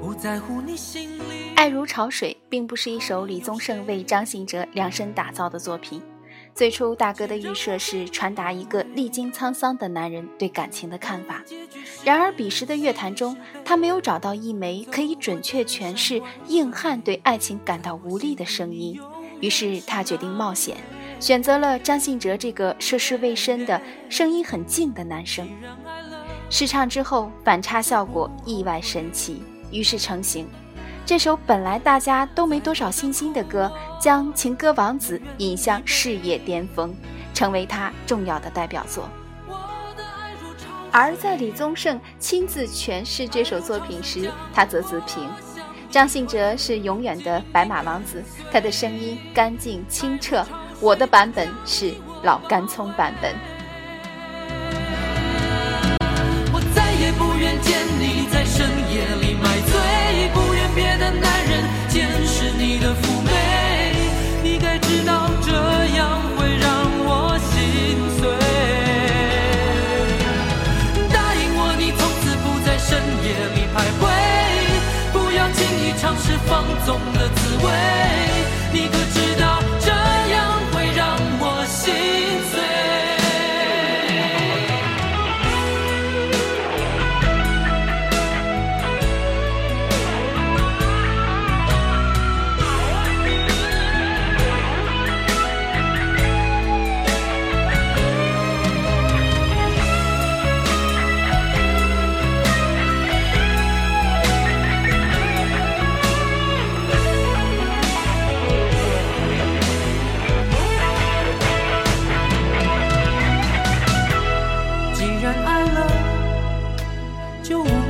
不在乎你心里。爱如潮水并不是一首李宗盛为张信哲量身打造的作品。最初，大哥的预设是传达一个历经沧桑的男人对感情的看法。然而，彼时的乐坛中，他没有找到一枚可以准确诠释硬汉对爱情感到无力的声音。于是，他决定冒险，选择了张信哲这个涉世未深的声音很静的男生。试唱之后，反差效果意外神奇，于是成型。这首本来大家都没多少信心的歌，将情歌王子引向事业巅峰，成为他重要的代表作。而在李宗盛亲自诠释这首作品时，他则自评：张信哲是永远的白马王子，他的声音干净清澈；我的版本是老干葱版本。是放纵的就